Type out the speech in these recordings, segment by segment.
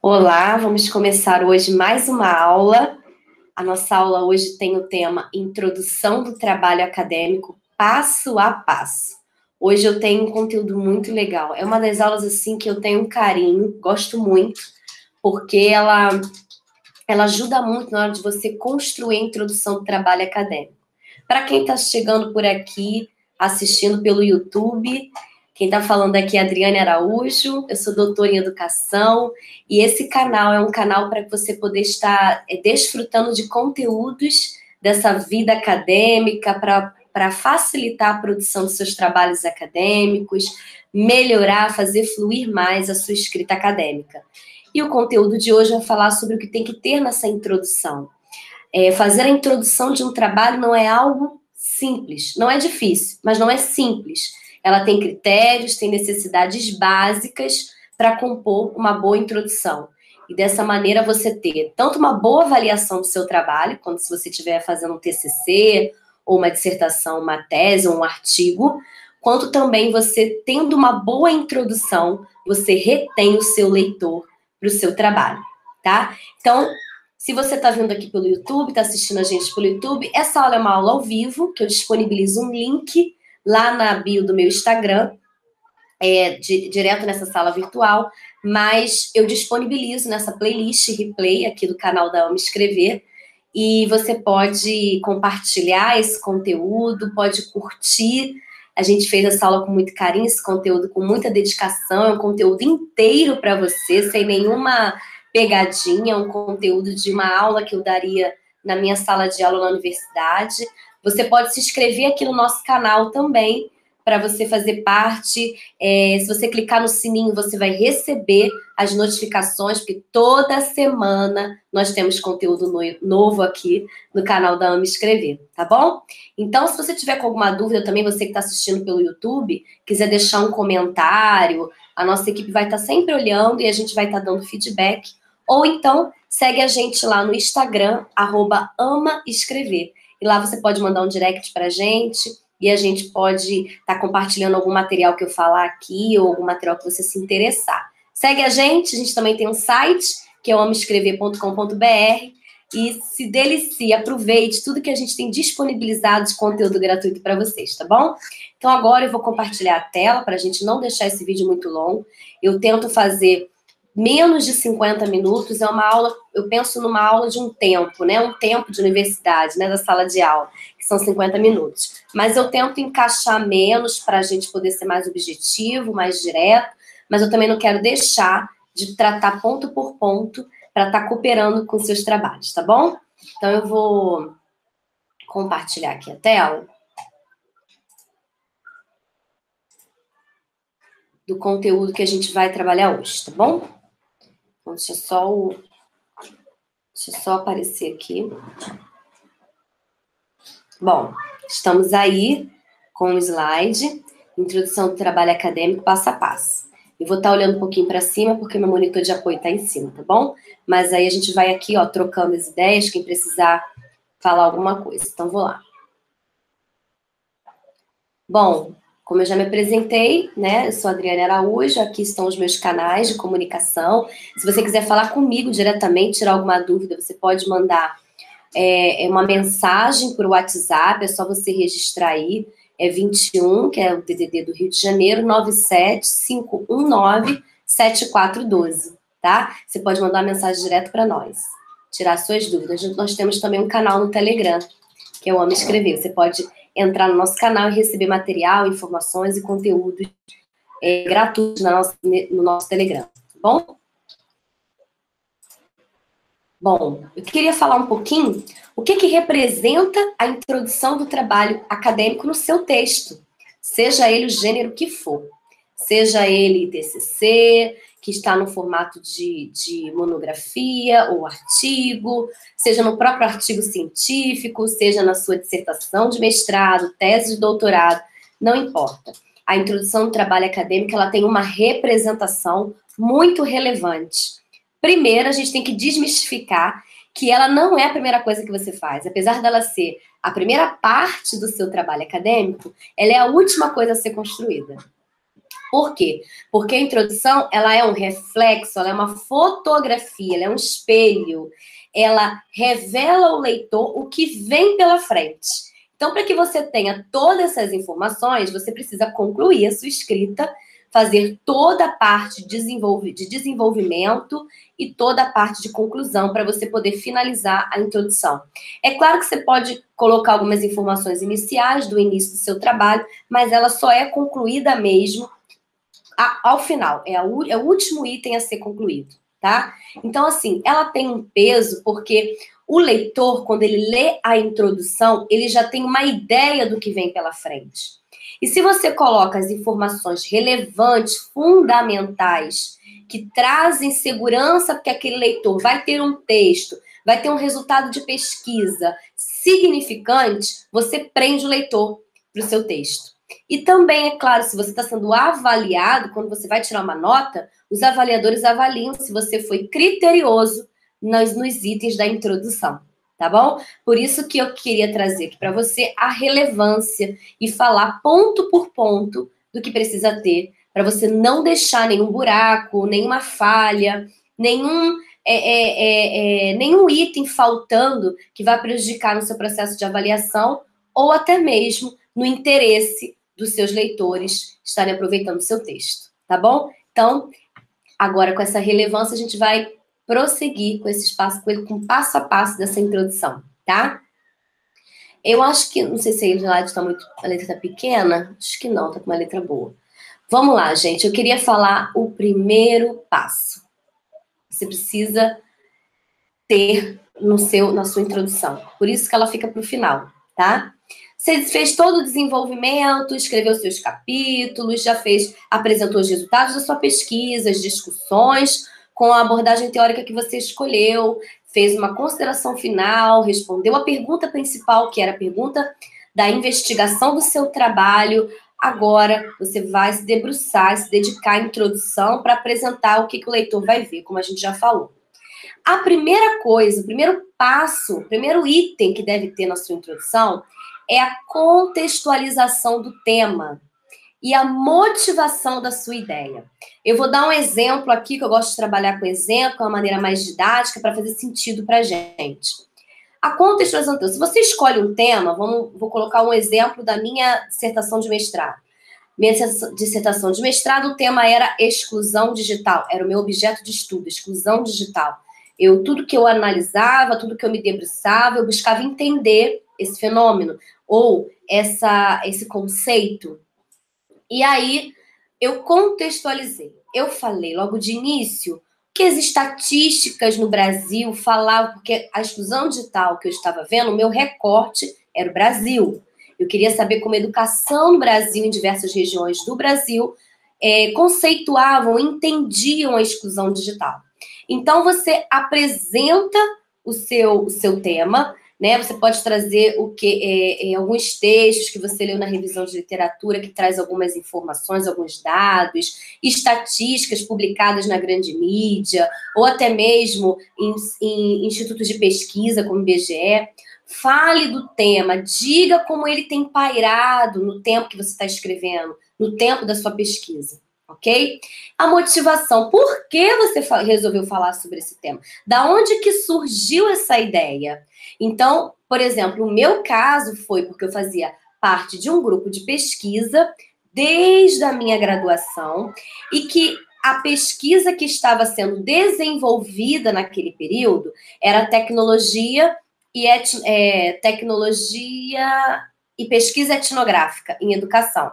Olá, vamos começar hoje mais uma aula. A nossa aula hoje tem o tema Introdução do Trabalho Acadêmico Passo a Passo. Hoje eu tenho um conteúdo muito legal. É uma das aulas assim que eu tenho um carinho, gosto muito, porque ela ela ajuda muito na hora de você construir a introdução do trabalho acadêmico. Para quem está chegando por aqui, assistindo pelo YouTube, quem está falando aqui é Adriane Araújo, eu sou doutora em educação e esse canal é um canal para você poder estar é, desfrutando de conteúdos dessa vida acadêmica para facilitar a produção dos seus trabalhos acadêmicos, melhorar, fazer fluir mais a sua escrita acadêmica. E o conteúdo de hoje vai falar sobre o que tem que ter nessa introdução. É, fazer a introdução de um trabalho não é algo simples, não é difícil, mas não é simples ela tem critérios, tem necessidades básicas para compor uma boa introdução. E dessa maneira você ter tanto uma boa avaliação do seu trabalho, quando se você estiver fazendo um TCC, ou uma dissertação, uma tese, ou um artigo, quanto também você tendo uma boa introdução, você retém o seu leitor para o seu trabalho, tá? Então, se você está vindo aqui pelo YouTube, está assistindo a gente pelo YouTube, essa aula é uma aula ao vivo, que eu disponibilizo um link lá na bio do meu Instagram, é, de, direto nessa sala virtual, mas eu disponibilizo nessa playlist replay aqui do canal da Amo Escrever, e você pode compartilhar esse conteúdo, pode curtir. A gente fez essa aula com muito carinho, esse conteúdo com muita dedicação, é um conteúdo inteiro para você, sem nenhuma pegadinha, é um conteúdo de uma aula que eu daria na minha sala de aula na universidade. Você pode se inscrever aqui no nosso canal também, para você fazer parte. É, se você clicar no sininho, você vai receber as notificações, porque toda semana nós temos conteúdo no, novo aqui no canal da Ama Escrever, tá bom? Então, se você tiver com alguma dúvida, também você que está assistindo pelo YouTube, quiser deixar um comentário, a nossa equipe vai estar tá sempre olhando e a gente vai estar tá dando feedback. Ou então, segue a gente lá no Instagram, arroba ama escrever. E lá você pode mandar um direct para a gente e a gente pode estar tá compartilhando algum material que eu falar aqui ou algum material que você se interessar. Segue a gente, a gente também tem um site que é o amoescrever.com.br e se delicie, aproveite tudo que a gente tem disponibilizado de conteúdo gratuito para vocês, tá bom? Então agora eu vou compartilhar a tela para a gente não deixar esse vídeo muito longo. Eu tento fazer menos de 50 minutos é uma aula, eu penso numa aula de um tempo, né? Um tempo de universidade, né? Da sala de aula, que são 50 minutos. Mas eu tento encaixar menos para a gente poder ser mais objetivo, mais direto, mas eu também não quero deixar de tratar ponto por ponto para estar tá cooperando com seus trabalhos, tá bom? Então eu vou compartilhar aqui a tela. Do conteúdo que a gente vai trabalhar hoje, tá bom? Então, deixa só o. Deixa só aparecer aqui. Bom, estamos aí com o slide, introdução do trabalho acadêmico passo a passo. Eu vou estar olhando um pouquinho para cima, porque meu monitor de apoio está em cima, tá bom? Mas aí a gente vai aqui, ó, trocando as ideias, quem precisar falar alguma coisa. Então, vou lá. Bom, como eu já me apresentei, né? Eu sou Adriana Araújo, aqui estão os meus canais de comunicação. Se você quiser falar comigo diretamente, tirar alguma dúvida, você pode mandar é, é uma mensagem por WhatsApp, é só você registrar aí. É 21, que é o DDD do Rio de Janeiro, 975197412, tá? Você pode mandar uma mensagem direto para nós, tirar suas dúvidas. Nós temos também um canal no Telegram, que é o Homem Escrever. Você pode entrar no nosso canal e receber material, informações e conteúdos é, gratuitos no nosso Telegram, tá bom? Bom, eu queria falar um pouquinho o que, que representa a introdução do trabalho acadêmico no seu texto, seja ele o gênero que for, seja ele TCC, que está no formato de, de monografia ou artigo, seja no próprio artigo científico, seja na sua dissertação de mestrado, tese de doutorado, não importa. A introdução do trabalho acadêmico ela tem uma representação muito relevante. Primeiro, a gente tem que desmistificar que ela não é a primeira coisa que você faz. Apesar dela ser a primeira parte do seu trabalho acadêmico, ela é a última coisa a ser construída. Por quê? Porque a introdução, ela é um reflexo, ela é uma fotografia, ela é um espelho. Ela revela ao leitor o que vem pela frente. Então, para que você tenha todas essas informações, você precisa concluir a sua escrita fazer toda a parte de, de desenvolvimento e toda a parte de conclusão para você poder finalizar a introdução. É claro que você pode colocar algumas informações iniciais do início do seu trabalho, mas ela só é concluída mesmo ao final. É, a, é o último item a ser concluído, tá? Então, assim, ela tem um peso porque o leitor, quando ele lê a introdução, ele já tem uma ideia do que vem pela frente. E se você coloca as informações relevantes, fundamentais, que trazem segurança, porque aquele leitor vai ter um texto, vai ter um resultado de pesquisa significante, você prende o leitor para o seu texto. E também, é claro, se você está sendo avaliado, quando você vai tirar uma nota, os avaliadores avaliam se você foi criterioso nos, nos itens da introdução tá bom? Por isso que eu queria trazer aqui para você a relevância e falar ponto por ponto do que precisa ter para você não deixar nenhum buraco, nenhuma falha, nenhum é, é, é, é, nenhum item faltando que vai prejudicar no seu processo de avaliação ou até mesmo no interesse dos seus leitores estarem aproveitando o seu texto, tá bom? Então, agora com essa relevância, a gente vai prosseguir com esse espaço, com passo a passo dessa introdução, tá? Eu acho que, não sei se a slide está muito, a letra está pequena, acho que não, está com uma letra boa. Vamos lá, gente, eu queria falar o primeiro passo. Você precisa ter no seu, na sua introdução. Por isso que ela fica para o final, tá? Você fez todo o desenvolvimento, escreveu seus capítulos, já fez, apresentou os resultados da sua pesquisa, as discussões, com a abordagem teórica que você escolheu, fez uma consideração final, respondeu a pergunta principal, que era a pergunta da investigação do seu trabalho. Agora você vai se debruçar, se dedicar à introdução para apresentar o que, que o leitor vai ver, como a gente já falou. A primeira coisa, o primeiro passo, o primeiro item que deve ter na sua introdução é a contextualização do tema e a motivação da sua ideia. Eu vou dar um exemplo aqui, que eu gosto de trabalhar com exemplo, é uma maneira mais didática, para fazer sentido para a gente. A contextualização, se você escolhe um tema, vamos, vou colocar um exemplo da minha dissertação de mestrado. Minha dissertação de mestrado, o tema era exclusão digital, era o meu objeto de estudo, exclusão digital. Eu, tudo que eu analisava, tudo que eu me debruçava, eu buscava entender esse fenômeno, ou essa, esse conceito, e aí eu contextualizei. Eu falei logo de início que as estatísticas no Brasil falavam, porque a exclusão digital que eu estava vendo, o meu recorte era o Brasil. Eu queria saber como a educação no Brasil, em diversas regiões do Brasil, é, conceituavam, entendiam a exclusão digital. Então, você apresenta o seu, o seu tema, né? Você pode trazer o que é, é, alguns textos que você leu na revisão de literatura que traz algumas informações, alguns dados, estatísticas publicadas na grande mídia, ou até mesmo em, em institutos de pesquisa como o IBGE. Fale do tema, diga como ele tem pairado no tempo que você está escrevendo, no tempo da sua pesquisa ok? A motivação. Por que você resolveu falar sobre esse tema? Da onde que surgiu essa ideia? Então, por exemplo, o meu caso foi porque eu fazia parte de um grupo de pesquisa desde a minha graduação e que a pesquisa que estava sendo desenvolvida naquele período era tecnologia e é, tecnologia e pesquisa etnográfica em educação.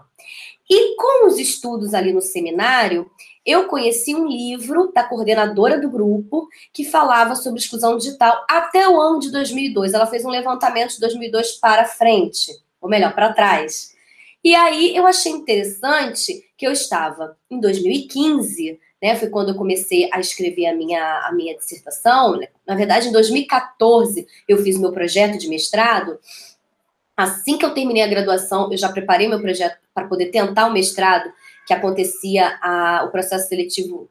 E com os estudos ali no seminário, eu conheci um livro da coordenadora do grupo que falava sobre exclusão digital até o ano de 2002. Ela fez um levantamento de 2002 para frente, ou melhor, para trás. E aí eu achei interessante que eu estava em 2015, né? Foi quando eu comecei a escrever a minha, a minha dissertação. Né? Na verdade, em 2014 eu fiz meu projeto de mestrado. Assim que eu terminei a graduação, eu já preparei meu projeto para poder tentar o mestrado, que acontecia a, o processo seletivo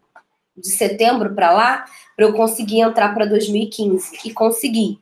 de setembro para lá, para eu conseguir entrar para 2015. E consegui.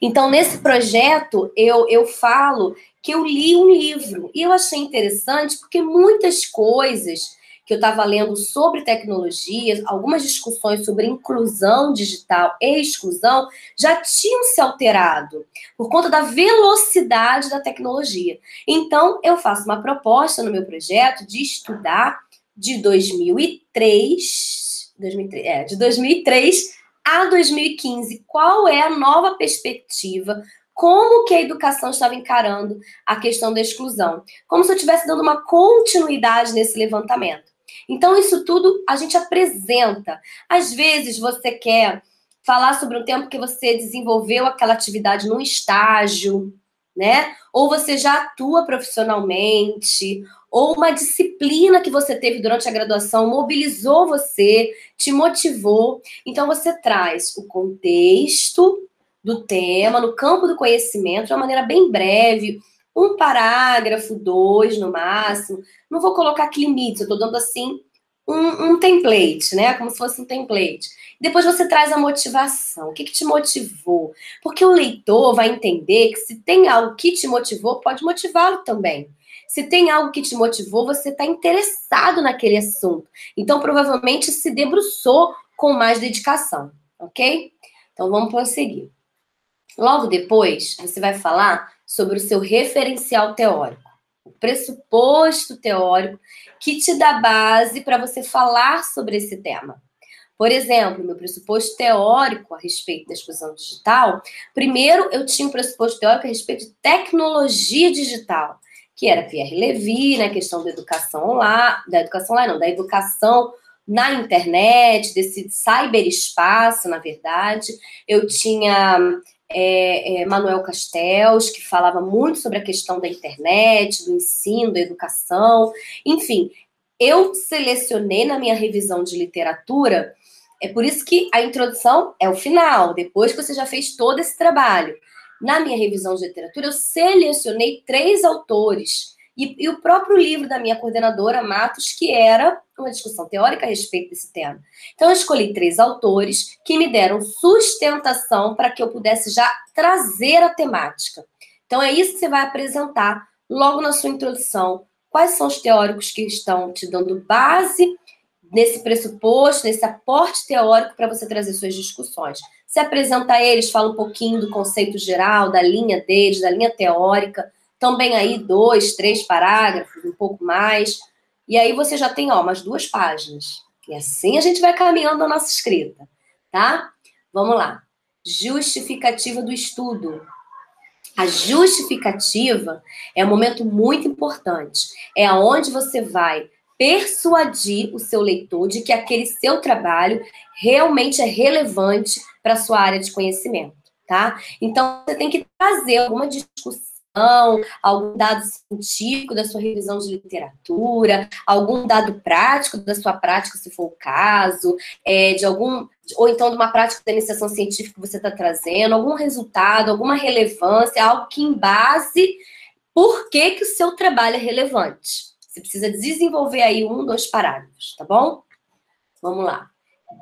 Então, nesse projeto, eu, eu falo que eu li um livro. E eu achei interessante porque muitas coisas que eu estava lendo sobre tecnologias, algumas discussões sobre inclusão digital e exclusão já tinham se alterado por conta da velocidade da tecnologia. Então, eu faço uma proposta no meu projeto de estudar de 2003, 2003 é, de 2003 a 2015, qual é a nova perspectiva como que a educação estava encarando a questão da exclusão, como se eu estivesse dando uma continuidade nesse levantamento. Então, isso tudo a gente apresenta. Às vezes, você quer falar sobre um tempo que você desenvolveu aquela atividade num estágio, né? Ou você já atua profissionalmente, ou uma disciplina que você teve durante a graduação mobilizou você, te motivou. Então, você traz o contexto do tema, no campo do conhecimento, de uma maneira bem breve, um parágrafo, dois no máximo. Não vou colocar aqui limites, eu estou dando assim um, um, template, né? Como se fosse um template. Depois você traz a motivação. O que, que te motivou? Porque o leitor vai entender que se tem algo que te motivou, pode motivá-lo também. Se tem algo que te motivou, você está interessado naquele assunto. Então, provavelmente se debruçou com mais dedicação, ok? Então, vamos prosseguir. Logo depois, você vai falar sobre o seu referencial teórico, o pressuposto teórico que te dá base para você falar sobre esse tema. Por exemplo, meu pressuposto teórico a respeito da exclusão digital, primeiro eu tinha um pressuposto teórico a respeito de tecnologia digital, que era Pierre Levy, né, questão da educação lá, da educação lá não, da educação na internet, desse cyberespaço, na verdade. Eu tinha é, é, Manuel Castells, que falava muito sobre a questão da internet, do ensino, da educação. Enfim, eu selecionei na minha revisão de literatura, é por isso que a introdução é o final, depois que você já fez todo esse trabalho. Na minha revisão de literatura, eu selecionei três autores e, e, o próprio livro da minha coordenadora, Matos, que era uma discussão teórica a respeito desse tema. Então, eu escolhi três autores que me deram sustentação para que eu pudesse já trazer a temática. Então, é isso que você vai apresentar logo na sua introdução. Quais são os teóricos que estão te dando base nesse pressuposto, nesse aporte teórico para você trazer suas discussões. Se apresenta eles, fala um pouquinho do conceito geral, da linha deles, da linha teórica, também aí dois, três parágrafos, um pouco mais. E aí você já tem, ó, umas duas páginas. E assim a gente vai caminhando a nossa escrita, tá? Vamos lá. Justificativa do estudo. A justificativa é um momento muito importante. É onde você vai persuadir o seu leitor de que aquele seu trabalho realmente é relevante para a sua área de conhecimento, tá? Então, você tem que trazer alguma discussão algum dado científico da sua revisão de literatura, algum dado prático da sua prática, se for o caso, é, de algum, ou então de uma prática da iniciação científica que você está trazendo, algum resultado, alguma relevância, algo que embase por que, que o seu trabalho é relevante. Você precisa desenvolver aí um, dois parágrafos, tá bom? Vamos lá.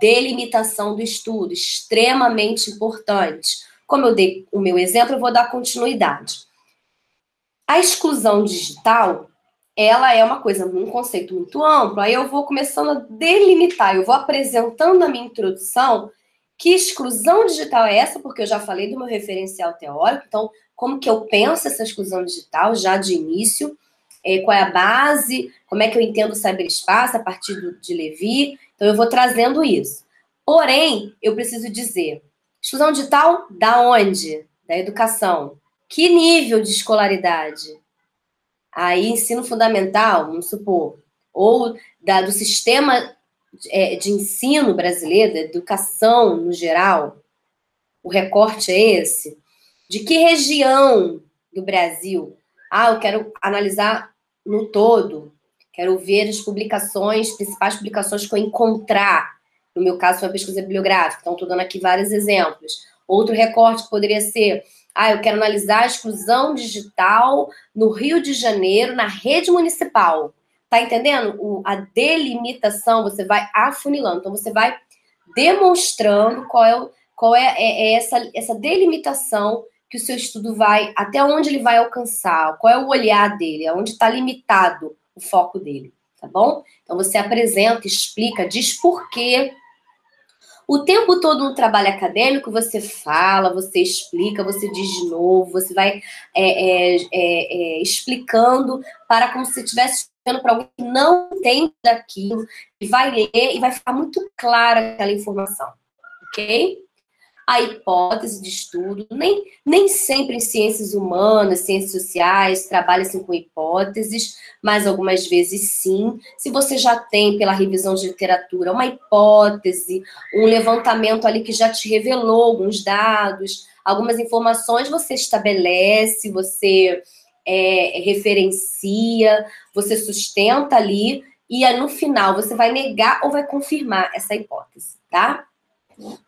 Delimitação do estudo, extremamente importante. Como eu dei o meu exemplo, eu vou dar continuidade. A exclusão digital, ela é uma coisa, um conceito muito amplo. Aí eu vou começando a delimitar, eu vou apresentando a minha introdução que exclusão digital é essa, porque eu já falei do meu referencial teórico, então como que eu penso essa exclusão digital já de início, é, qual é a base, como é que eu entendo o cyberespaço a partir do, de Levi, então eu vou trazendo isso. Porém, eu preciso dizer, exclusão digital da onde? Da educação. Que nível de escolaridade? Aí, ensino fundamental, vamos supor, ou da, do sistema é, de ensino brasileiro, da educação no geral, o recorte é esse? De que região do Brasil? Ah, eu quero analisar no todo, quero ver as publicações, principais publicações que eu encontrar. No meu caso, foi uma pesquisa bibliográfica, então estou dando aqui vários exemplos. Outro recorte poderia ser ah, eu quero analisar a exclusão digital no Rio de Janeiro, na rede municipal. Tá entendendo? O, a delimitação, você vai afunilando. Então, você vai demonstrando qual é, qual é, é, é essa, essa delimitação que o seu estudo vai, até onde ele vai alcançar, qual é o olhar dele, aonde está limitado o foco dele, tá bom? Então você apresenta, explica, diz por quê. O tempo todo no trabalho acadêmico você fala, você explica, você diz de novo, você vai é, é, é, é explicando para como se estivesse explicando para alguém que não entende daquilo, e vai ler e vai ficar muito clara aquela informação, ok? A hipótese de estudo. Nem, nem sempre em ciências humanas, ciências sociais, trabalha-se com hipóteses, mas algumas vezes sim. Se você já tem, pela revisão de literatura, uma hipótese, um levantamento ali que já te revelou alguns dados, algumas informações, você estabelece, você é, referencia, você sustenta ali, e no final você vai negar ou vai confirmar essa hipótese, tá?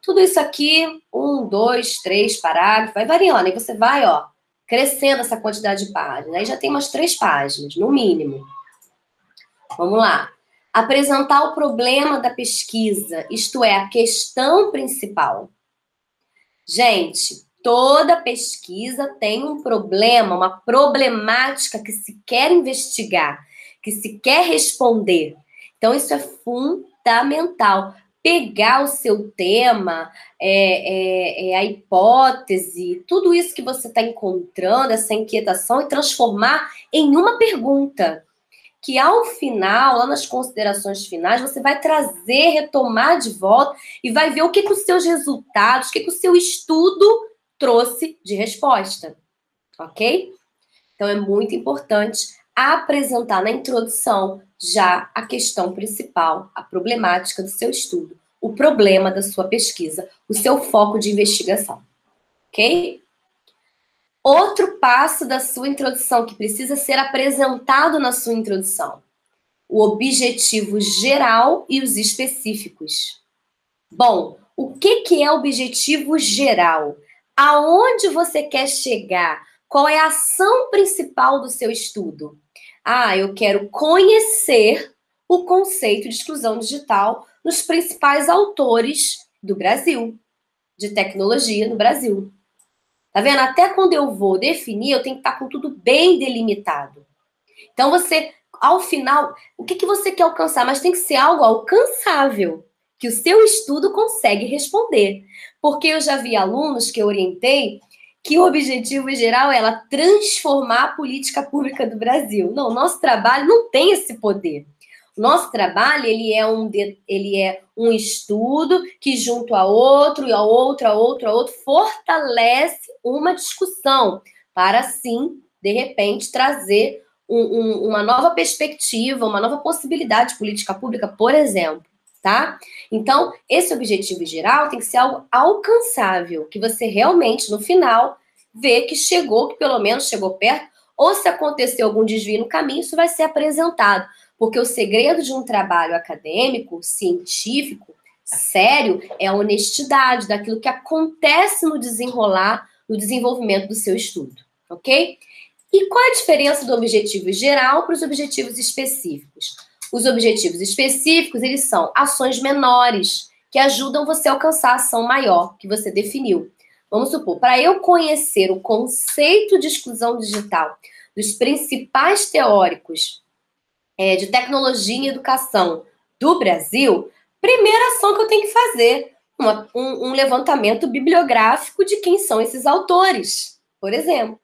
Tudo isso aqui, um, dois, três parágrafos, vai variando. Aí você vai, ó, crescendo essa quantidade de páginas. Aí já tem umas três páginas, no mínimo. Vamos lá. Apresentar o problema da pesquisa, isto é, a questão principal. Gente, toda pesquisa tem um problema, uma problemática que se quer investigar, que se quer responder. Então, isso é fundamental pegar o seu tema, é, é, é a hipótese, tudo isso que você está encontrando, essa inquietação, e transformar em uma pergunta. Que ao final, lá nas considerações finais, você vai trazer, retomar de volta e vai ver o que, que os seus resultados, o que, que o seu estudo trouxe de resposta. Ok? Então é muito importante apresentar na introdução já a questão principal, a problemática do seu estudo, o problema da sua pesquisa, o seu foco de investigação. Ok? Outro passo da sua introdução que precisa ser apresentado na sua introdução: o objetivo geral e os específicos. Bom, o que, que é objetivo geral? Aonde você quer chegar? Qual é a ação principal do seu estudo? Ah, eu quero conhecer o conceito de exclusão digital nos principais autores do Brasil, de tecnologia no Brasil. Tá vendo? Até quando eu vou definir, eu tenho que estar com tudo bem delimitado. Então, você, ao final, o que, que você quer alcançar? Mas tem que ser algo alcançável, que o seu estudo consegue responder. Porque eu já vi alunos que eu orientei que o objetivo geral é ela transformar a política pública do Brasil. Não, nosso trabalho não tem esse poder. Nosso trabalho ele é um ele é um estudo que junto a outro e a outro, a outro, a outro fortalece uma discussão para assim de repente trazer um, um, uma nova perspectiva, uma nova possibilidade de política pública, por exemplo tá? Então, esse objetivo geral tem que ser algo alcançável, que você realmente, no final, vê que chegou, que pelo menos chegou perto, ou se aconteceu algum desvio no caminho, isso vai ser apresentado. Porque o segredo de um trabalho acadêmico, científico, sério, é a honestidade daquilo que acontece no desenrolar, no desenvolvimento do seu estudo, ok? E qual a diferença do objetivo geral para os objetivos específicos? Os objetivos específicos, eles são ações menores, que ajudam você a alcançar a ação maior que você definiu. Vamos supor, para eu conhecer o conceito de exclusão digital dos principais teóricos é, de tecnologia e educação do Brasil, primeira ação que eu tenho que fazer, uma, um, um levantamento bibliográfico de quem são esses autores, por exemplo.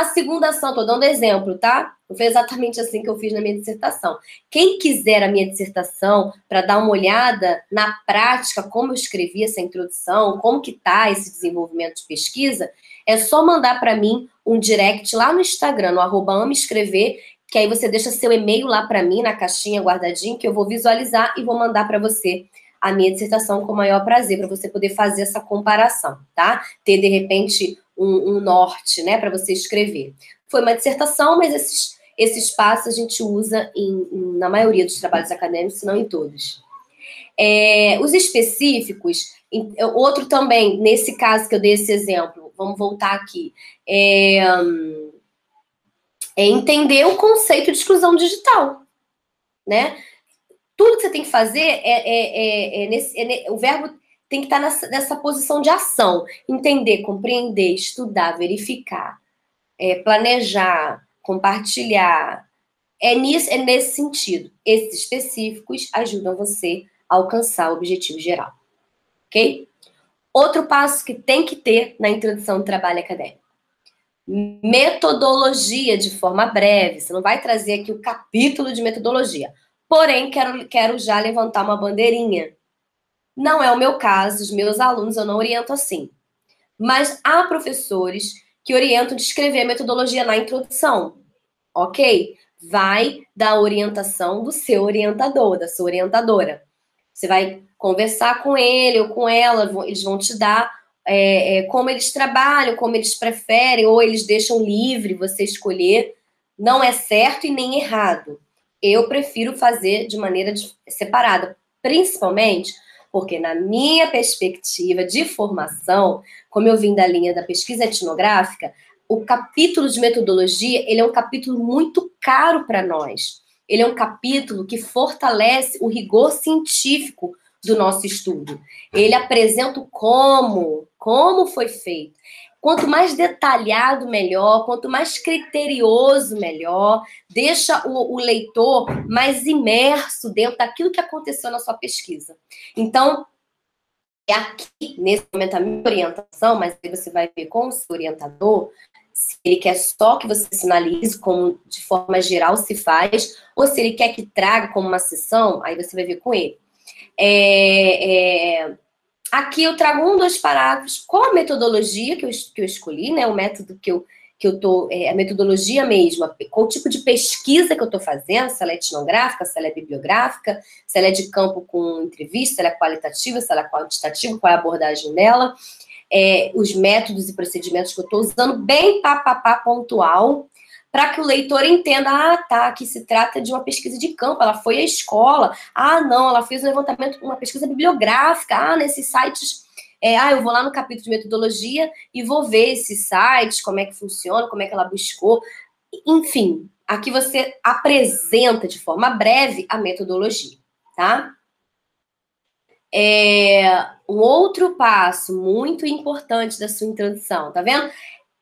A segunda ação, estou dando exemplo, tá? Foi exatamente assim que eu fiz na minha dissertação. Quem quiser a minha dissertação para dar uma olhada na prática, como eu escrevi essa introdução, como que tá esse desenvolvimento de pesquisa, é só mandar para mim um direct lá no Instagram, no arroba escrever, que aí você deixa seu e-mail lá para mim, na caixinha guardadinho, que eu vou visualizar e vou mandar para você a minha dissertação com o maior prazer, para você poder fazer essa comparação, tá? Ter, de repente, um, um norte, né, para você escrever. Foi uma dissertação, mas esses, esses passos a gente usa em, na maioria dos trabalhos acadêmicos, se não em todos. É, os específicos, outro também, nesse caso que eu dei esse exemplo, vamos voltar aqui, é, é entender o conceito de exclusão digital, né? Tudo que você tem que fazer é, é, é, é nesse, é o verbo tem que estar nessa, nessa posição de ação. Entender, compreender, estudar, verificar, é, planejar, compartilhar, é, nisso, é nesse sentido. Esses específicos ajudam você a alcançar o objetivo geral. Ok? Outro passo que tem que ter na introdução do trabalho acadêmico. Metodologia de forma breve. Você não vai trazer aqui o capítulo de metodologia. Porém, quero, quero já levantar uma bandeirinha. Não é o meu caso, os meus alunos eu não oriento assim. Mas há professores que orientam de escrever a metodologia na introdução. Ok? Vai da orientação do seu orientador, da sua orientadora. Você vai conversar com ele ou com ela, eles vão te dar é, é, como eles trabalham, como eles preferem, ou eles deixam livre você escolher. Não é certo e nem errado. Eu prefiro fazer de maneira separada, principalmente porque, na minha perspectiva de formação, como eu vim da linha da pesquisa etnográfica, o capítulo de metodologia ele é um capítulo muito caro para nós. Ele é um capítulo que fortalece o rigor científico do nosso estudo. Ele apresenta como, como foi feito. Quanto mais detalhado, melhor. Quanto mais criterioso, melhor. Deixa o, o, leitor mais imerso dentro daquilo que aconteceu na sua pesquisa. Então, é aqui, nesse momento, a minha orientação, mas aí você vai ver com o seu orientador, se ele quer só que você sinalize como de forma geral se faz, ou se ele quer que traga como uma sessão, aí você vai ver com ele. É, é, aqui eu trago um, dois parágrafos com a metodologia que eu, que eu escolhi, né? O método que eu, que eu tô, é, a metodologia mesmo, qual tipo de pesquisa que eu estou fazendo, se ela é etnográfica, se ela é bibliográfica, se ela é de campo com entrevista, se ela é qualitativa, se ela é quantitativa, qual é a abordagem dela, é, os métodos e procedimentos que eu estou usando, bem papapá pontual, para que o leitor entenda, ah, tá, que se trata de uma pesquisa de campo, ela foi à escola, ah, não, ela fez um levantamento, uma pesquisa bibliográfica, ah, nesses sites, é, ah, eu vou lá no capítulo de metodologia e vou ver esses sites, como é que funciona, como é que ela buscou, enfim, aqui você apresenta de forma breve a metodologia, tá? É, um outro passo muito importante da sua introdução, tá vendo?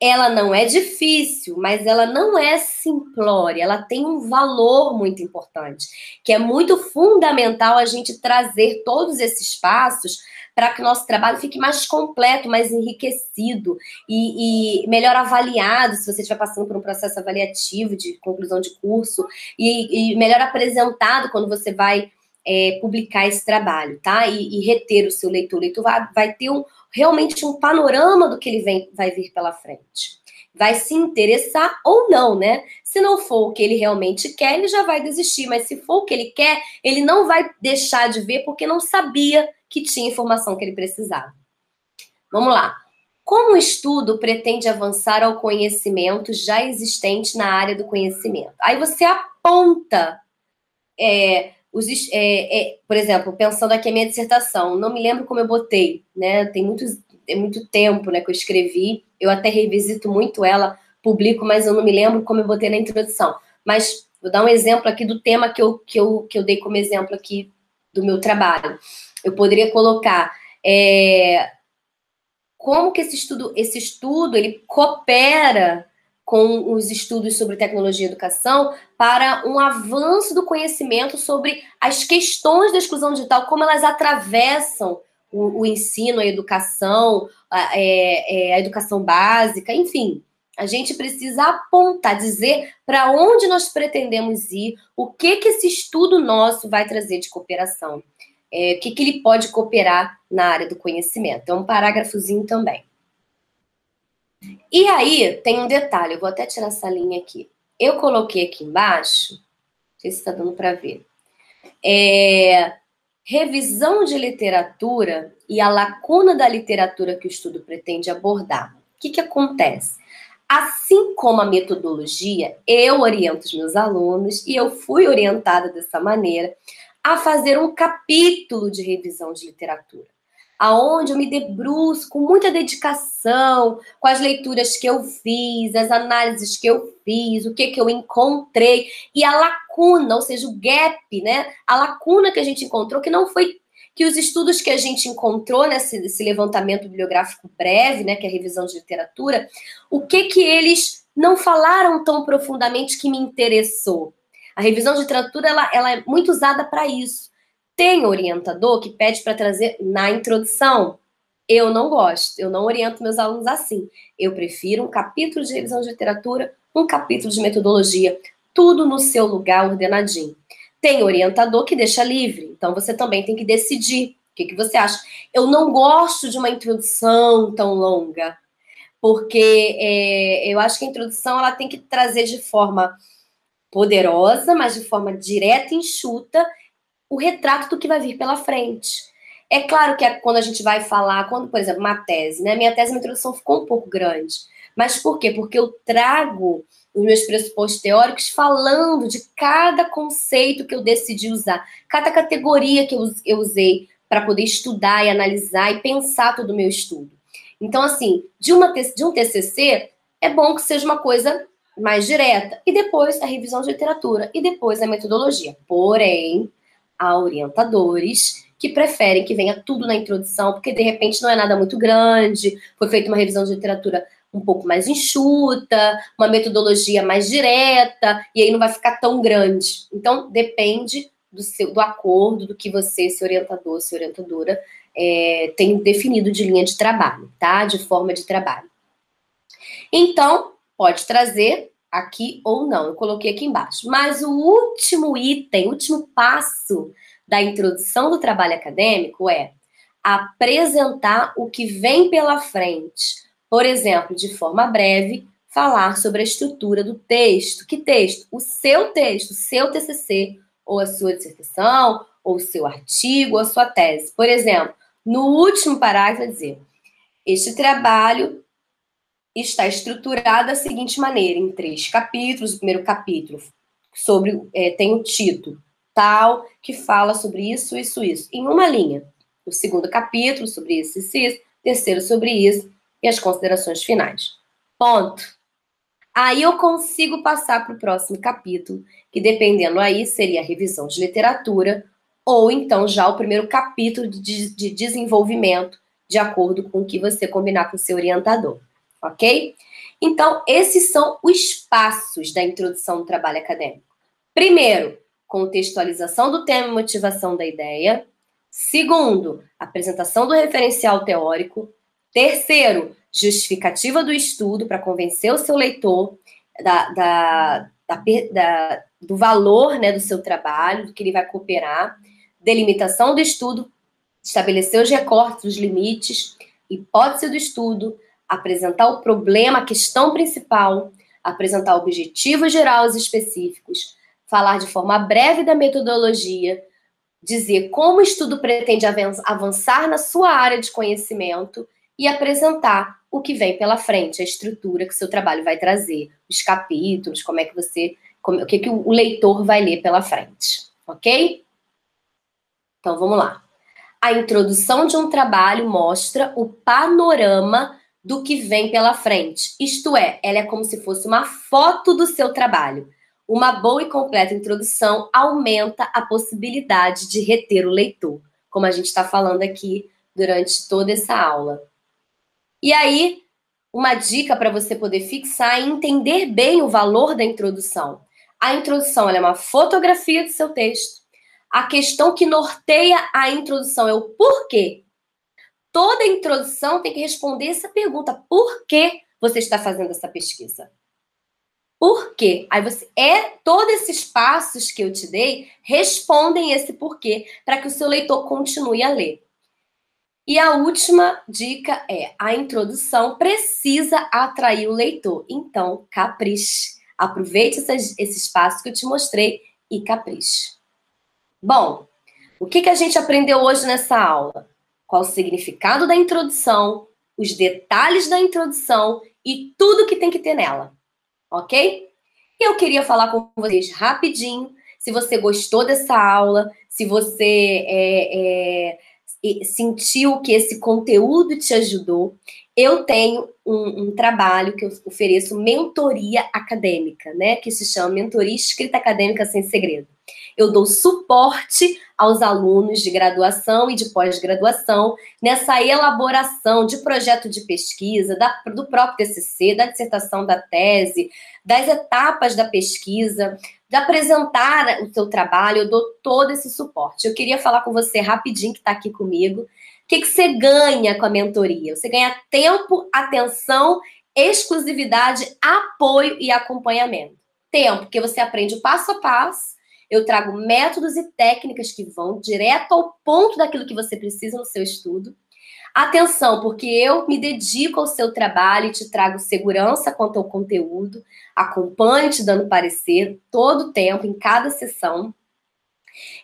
Ela não é difícil, mas ela não é simplória, ela tem um valor muito importante, que é muito fundamental a gente trazer todos esses passos para que o nosso trabalho fique mais completo, mais enriquecido e, e, melhor avaliado, se você estiver passando por um processo avaliativo de conclusão de curso, e, e melhor apresentado quando você vai é, publicar esse trabalho, tá? E, e, reter o seu leitor. O leitor vai, vai ter um, realmente um panorama do que ele vem, vai vir pela frente. Vai se interessar ou não, né? Se não for o que ele realmente quer, ele já vai desistir. Mas se for o que ele quer, ele não vai deixar de ver porque não sabia que tinha informação que ele precisava. Vamos lá. Como o estudo pretende avançar ao conhecimento já existente na área do conhecimento? Aí você aponta é, os, é, é, por exemplo, pensando aqui a minha dissertação, não me lembro como eu botei, né? Tem muito, é muito tempo né, que eu escrevi, eu até revisito muito ela, publico, mas eu não me lembro como eu botei na introdução. Mas vou dar um exemplo aqui do tema que eu, que eu, que eu dei como exemplo aqui do meu trabalho. Eu poderia colocar é, como que esse estudo, esse estudo ele coopera com os estudos sobre tecnologia e educação para um avanço do conhecimento sobre as questões da exclusão digital, como elas atravessam o, o ensino, a educação, a, é, é, a educação básica, enfim. A gente precisa apontar, dizer para onde nós pretendemos ir, o que que esse estudo nosso vai trazer de cooperação, é, o que, que ele pode cooperar na área do conhecimento. É um parágrafozinho também. E aí tem um detalhe, eu vou até tirar essa linha aqui. Eu coloquei aqui embaixo, não sei se está dando para ver. É, revisão de literatura e a lacuna da literatura que o estudo pretende abordar. O que, que acontece? Assim como a metodologia, eu oriento os meus alunos, e eu fui orientada dessa maneira, a fazer um capítulo de revisão de literatura aonde eu me debruço com muita dedicação, com as leituras que eu fiz, as análises que eu fiz, o que que eu encontrei e a lacuna, ou seja, o gap, né? A lacuna que a gente encontrou que não foi que os estudos que a gente encontrou nesse, nesse levantamento bibliográfico breve, né, que é a revisão de literatura, o que que eles não falaram tão profundamente que me interessou? A revisão de literatura ela, ela é muito usada para isso. Tem orientador que pede para trazer na introdução. Eu não gosto, eu não oriento meus alunos assim. Eu prefiro um capítulo de revisão de literatura, um capítulo de metodologia, tudo no seu lugar ordenadinho. Tem orientador que deixa livre, então você também tem que decidir. O que, que você acha? Eu não gosto de uma introdução tão longa, porque é, eu acho que a introdução ela tem que trazer de forma poderosa, mas de forma direta e enxuta, o retrato do que vai vir pela frente. É claro que é quando a gente vai falar, quando, por exemplo, uma tese, né? Minha tese, minha introdução ficou um pouco grande. Mas por quê? Porque eu trago os meus pressupostos teóricos falando de cada conceito que eu decidi usar, cada categoria que eu usei para poder estudar e analisar e pensar todo o meu estudo. Então, assim, de, uma, de um TCC, é bom que seja uma coisa mais direta, e depois a revisão de literatura, e depois a metodologia. Porém, há orientadores que preferem que venha tudo na introdução, porque de repente não é nada muito grande, foi feita uma revisão de literatura um pouco mais enxuta, uma metodologia mais direta, e aí não vai ficar tão grande. Então, depende do seu do acordo do que você, esse orientador, se orientadora, é, tem definido de linha de trabalho, tá? De forma de trabalho. Então, pode trazer aqui ou não. Eu coloquei aqui embaixo. Mas o último item, o último passo da introdução do trabalho acadêmico é apresentar o que vem pela frente. Por exemplo, de forma breve, falar sobre a estrutura do texto. Que texto? O seu texto, o seu TCC, ou a sua dissertação, ou o seu artigo, ou a sua tese. Por exemplo, no último parágrafo, dizer: este trabalho está estruturado da seguinte maneira, em três capítulos. O primeiro capítulo sobre é, tem o título tal, que fala sobre isso, isso, isso, em uma linha. O segundo capítulo sobre isso, isso, isso. Terceiro sobre isso e as considerações finais. Ponto. Aí eu consigo passar para o próximo capítulo, que dependendo aí seria a revisão de literatura, ou então já o primeiro capítulo de, de desenvolvimento, de acordo com o que você combinar com o seu orientador ok? Então, esses são os passos da introdução do trabalho acadêmico. Primeiro, contextualização do tema e motivação da ideia. Segundo, apresentação do referencial teórico. Terceiro, justificativa do estudo para convencer o seu leitor da, da, da, do valor né, do seu trabalho, do que ele vai cooperar. Delimitação do estudo, estabelecer os recortes, os limites, hipótese do estudo, apresentar o problema, a questão principal, apresentar objetivos gerais específicos, falar de forma breve da metodologia, dizer como o estudo pretende avançar na sua área de conhecimento e apresentar o que vem pela frente, a estrutura que o seu trabalho vai trazer, os capítulos, como é que você, como, o que, que o leitor vai ler pela frente, ok? Então vamos lá. A introdução de um trabalho mostra o panorama do que vem pela frente. Isto é, ela é como se fosse uma foto do seu trabalho. Uma boa e completa introdução aumenta a possibilidade de reter o leitor, como a gente está falando aqui durante toda essa aula. E aí, uma dica para você poder fixar e entender bem o valor da introdução. A introdução é uma fotografia do seu texto. A questão que norteia a introdução é o porquê toda introdução tem que responder essa pergunta: por que você está fazendo essa pesquisa? Por quê? Aí você é todos esses passos que eu te dei respondem esse porquê para que o seu leitor continue a ler. E a última dica é: a introdução precisa atrair o leitor. Então, capriche. Aproveite esses, esses passos que eu te mostrei e capriche. Bom, o que, que a gente aprendeu hoje nessa aula? Qual o significado da introdução, os detalhes da introdução e tudo que tem que ter nela, ok? Eu queria falar com vocês rapidinho, se você gostou dessa aula, se você é, é, sentiu que esse conteúdo te ajudou, eu tenho um, um, trabalho que eu ofereço mentoria acadêmica, né? Que se chama Mentoria Escrita Acadêmica Sem Segredo. Eu dou suporte aos alunos de graduação e de pós-graduação nessa elaboração de projeto de pesquisa, da, do próprio TCC, da dissertação da tese, das etapas da pesquisa, de apresentar o seu trabalho, eu dou todo esse suporte. Eu queria falar com você rapidinho que está aqui comigo. O que, que você ganha com a mentoria? Você ganha tempo, atenção, exclusividade, apoio e acompanhamento. Tempo, porque você aprende o passo a passo eu trago métodos e técnicas que vão direto ao ponto daquilo que você precisa no seu estudo. Atenção, porque eu me dedico ao seu trabalho e te trago segurança quanto ao conteúdo, acompanho te dando parecer todo o tempo, em cada sessão.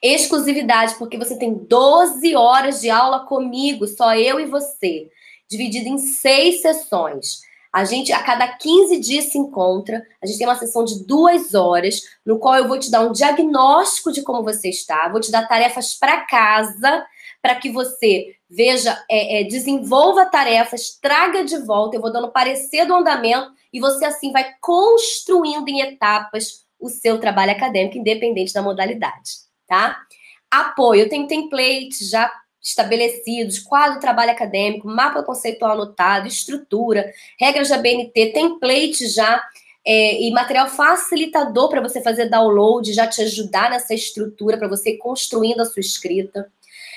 Exclusividade, porque você tem 12 horas de aula comigo, só eu e você, dividido em seis sessões. A gente, a cada 15 dias, se encontra. A gente tem uma sessão de duas horas, no qual eu vou te dar um diagnóstico de como você está, vou te dar tarefas para casa, para que você veja, é, é, desenvolva tarefas, traga de volta. Eu vou dando parecer do andamento e você, assim, vai construindo em etapas o seu trabalho acadêmico, independente da modalidade, tá? Apoio, eu tenho templates já estabelecidos, quadro trabalho acadêmico, mapa conceitual anotado, estrutura, regras da BNT, template já é, e material facilitador para você fazer download, já te ajudar nessa estrutura para você ir construindo a sua escrita.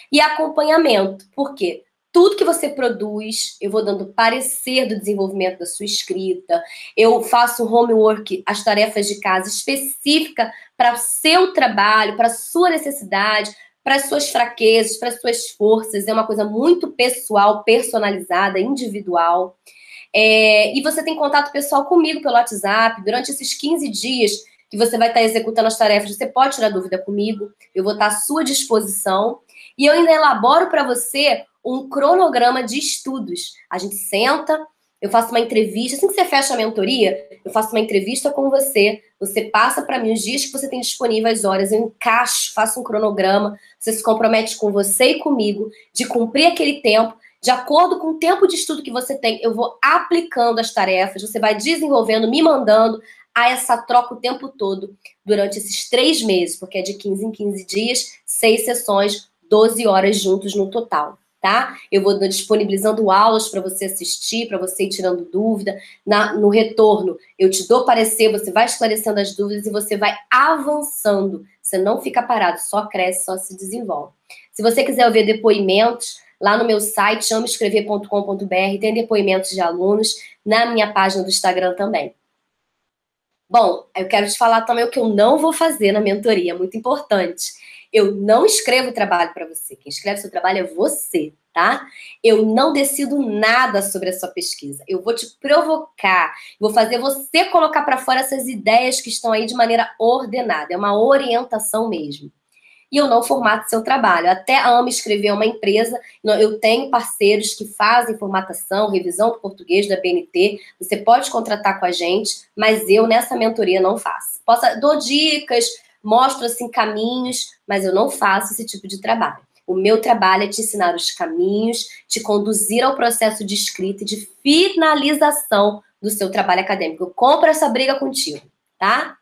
E acompanhamento, por quê? Tudo que você produz, eu vou dando parecer do desenvolvimento da sua escrita, eu faço homework, as tarefas de casa específica para o seu trabalho, para a sua necessidade, para as suas fraquezas, para as suas forças. É uma coisa muito pessoal, personalizada, individual. É, e você tem contato pessoal comigo pelo WhatsApp. Durante esses 15 dias que você vai estar executando as tarefas, você pode tirar dúvida comigo. Eu vou estar à sua disposição. E eu ainda elaboro para você um cronograma de estudos. A gente senta, eu faço uma entrevista. Assim que você fecha a mentoria, eu faço uma entrevista com você. Você passa para mim os dias que você tem disponível, as horas. Eu encaixo, faço um cronograma. Você se compromete com você e comigo de cumprir aquele tempo. De acordo com o tempo de estudo que você tem, eu vou aplicando as tarefas. Você vai desenvolvendo, me mandando a essa troca o tempo todo durante esses três meses, porque é de 15 em 15 dias, seis sessões, 12 horas juntos no total tá? Eu vou disponibilizando aulas para você assistir, para você ir tirando dúvida. Na, no retorno, eu te dou parecer, você vai esclarecendo as dúvidas e você vai avançando. Você não fica parado, só cresce, só se desenvolve. Se você quiser ver depoimentos, lá no meu site, amoescrever.com.br, tem depoimentos de alunos, na minha página do Instagram também. Bom, eu quero te falar também o que eu não vou fazer na mentoria, muito importante. Eu não escrevo trabalho para você. Quem escreve seu trabalho é você, tá? Eu não decido nada sobre a sua pesquisa. Eu vou te provocar, vou fazer você colocar para fora essas ideias que estão aí de maneira ordenada. É uma orientação mesmo. E eu não formato seu trabalho. Até amo escrever uma empresa. Eu tenho parceiros que fazem formatação, revisão do português da BNT. Você pode contratar com a gente, mas eu nessa mentoria não faço. Posso, dou dicas, mostro assim caminhos, mas eu não faço esse tipo de trabalho. O meu trabalho é te ensinar os caminhos, te conduzir ao processo de escrita e de finalização do seu trabalho acadêmico. Eu compro essa briga contigo, tá?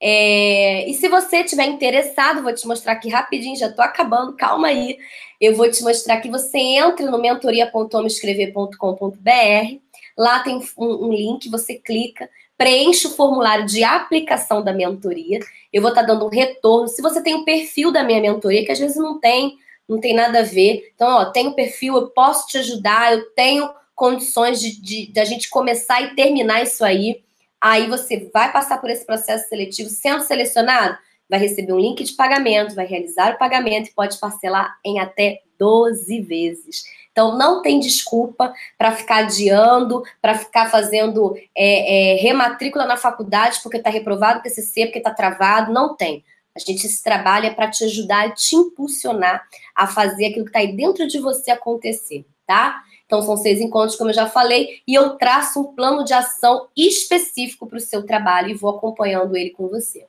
É, e se você estiver interessado, vou te mostrar aqui rapidinho, já estou acabando, calma aí. Eu vou te mostrar que você entre no mentoria.homescrever.com.br. Lá tem um, um link, você clica, preenche o formulário de aplicação da mentoria. Eu vou estar tá dando um retorno. Se você tem o perfil da minha mentoria, que às vezes não tem, não tem nada a ver. Então, ó, tem o perfil, eu posso te ajudar, eu tenho condições de, de, de a gente começar e terminar isso aí. Aí você vai passar por esse processo seletivo, sendo selecionado, vai receber um link de pagamento, vai realizar o pagamento e pode parcelar em até 12 vezes. Então, não tem desculpa para ficar adiando, para ficar fazendo é, é, rematrícula na faculdade porque está reprovado o TCC, porque está travado. Não tem. A gente se trabalha para te ajudar e te impulsionar a fazer aquilo que está aí dentro de você acontecer, tá? Então, são seis encontros, como eu já falei, e eu traço um plano de ação específico para o seu trabalho e vou acompanhando ele com você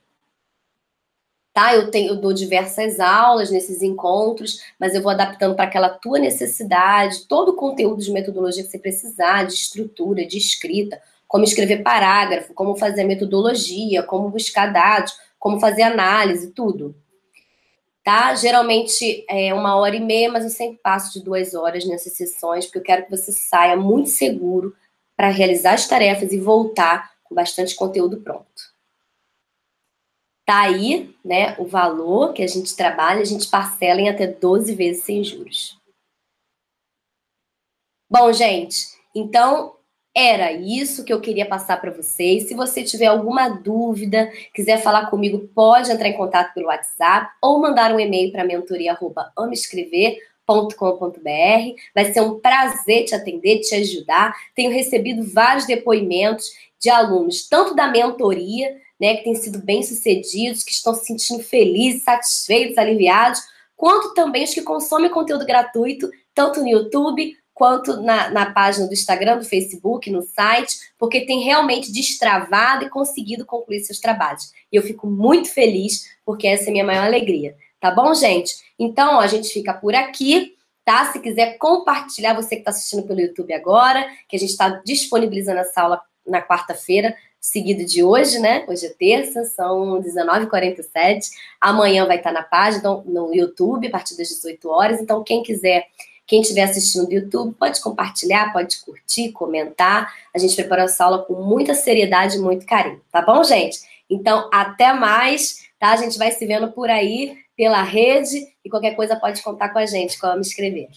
tá? Eu tenho, eu dou diversas aulas nesses encontros, mas eu vou adaptando para aquela tua necessidade, todo o conteúdo de metodologia que você precisar, de estrutura, de escrita, como escrever parágrafo, como fazer metodologia, como buscar dados, como fazer análise, tudo. Tá? Geralmente é uma hora e meia, mas eu sempre passo de duas horas nessas sessões, porque eu quero que você saia muito seguro para realizar as tarefas e voltar com bastante conteúdo pronto. Tá aí, né, o valor que a gente trabalha, a gente parcela em até 12 vezes sem juros. Bom, gente, então era isso que eu queria passar para vocês. Se você tiver alguma dúvida, quiser falar comigo, pode entrar em contato pelo WhatsApp ou mandar um e-mail para mentoria@amescrever.com.br. Vai ser um prazer te atender, te ajudar. Tenho recebido vários depoimentos de alunos, tanto da mentoria, né, que têm sido bem-sucedidos, que estão se sentindo felizes, satisfeitos, aliviados, quanto também os que consomem conteúdo gratuito, tanto no YouTube quanto na, na página do Instagram, do Facebook, no site, porque tem realmente destravado e conseguido concluir seus trabalhos. E eu fico muito feliz, porque essa é a minha maior alegria. Tá bom, gente? Então, a gente fica por aqui, tá? Se quiser compartilhar, você que está assistindo pelo YouTube agora, que a gente está disponibilizando essa aula na quarta-feira, seguido de hoje, né? Hoje é terça, são 19h47. Amanhã vai estar na página, no YouTube, a partir das 18 horas. Então, quem quiser quem estiver assistindo do YouTube, pode compartilhar, pode curtir, comentar. A gente preparou essa aula com muita seriedade e muito carinho, tá bom, gente? Então, até mais, tá? A gente vai se vendo por aí, pela rede, e qualquer coisa pode contar com a gente, como me escrever.